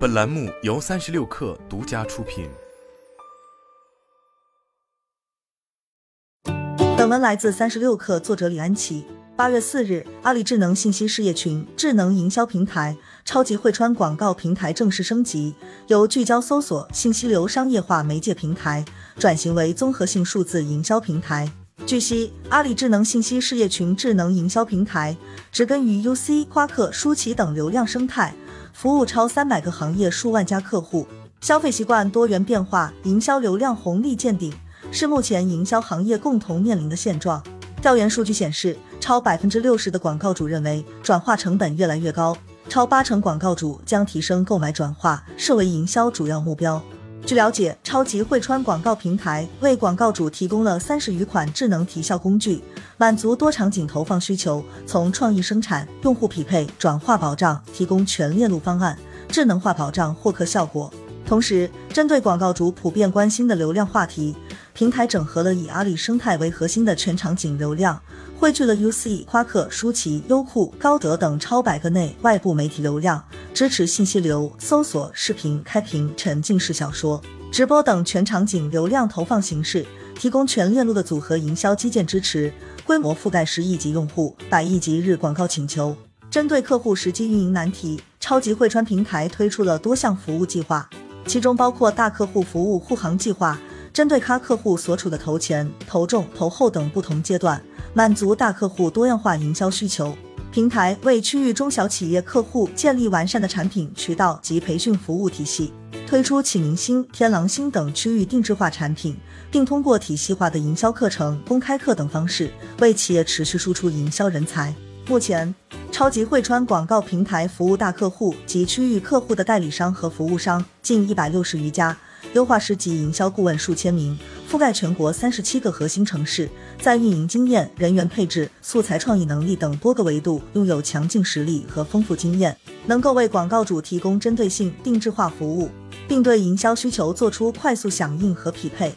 本栏目由三十六氪独家出品。本文来自三十六氪，作者李安琪。八月四日，阿里智能信息事业群智能营销平台超级汇川广告平台正式升级，由聚焦搜索信息流商业化媒介平台转型为综合性数字营销平台。据悉，阿里智能信息事业群智能营销平台植根于 UC、夸克、舒淇等流量生态，服务超三百个行业数万家客户，消费习惯多元变化，营销流量红利见顶，是目前营销行业共同面临的现状。调研数据显示，超百分之六十的广告主认为转化成本越来越高，超八成广告主将提升购买转化设为营销主要目标。据了解，超级汇川广告平台为广告主提供了三十余款智能提效工具，满足多场景投放需求，从创意生产、用户匹配、转化保障，提供全链路方案，智能化保障获客效果。同时，针对广告主普遍关心的流量话题。平台整合了以阿里生态为核心的全场景流量，汇聚了 UC、夸克、舒淇、优酷、高德等超百个内外部媒体流量，支持信息流、搜索、视频、开屏、沉浸式小说、直播等全场景流量投放形式，提供全链路的组合营销基建支持，规模覆盖十亿级用户、百亿级日广告请求。针对客户实际运营难题，超级汇川平台推出了多项服务计划，其中包括大客户服务护航计划。针对咖客户所处的投前、投重、投后等不同阶段，满足大客户多样化营销需求。平台为区域中小企业客户建立完善的产品渠道及培训服务体系，推出启明星、天狼星等区域定制化产品，并通过体系化的营销课程、公开课等方式，为企业持续输出营销人才。目前，超级汇川广告平台服务大客户及区域客户的代理商和服务商近一百六十余家。优化师级营销顾问数千名，覆盖全国三十七个核心城市，在运营经验、人员配置、素材创意能力等多个维度拥有强劲实力和丰富经验，能够为广告主提供针对性、定制化服务，并对营销需求做出快速响应和匹配。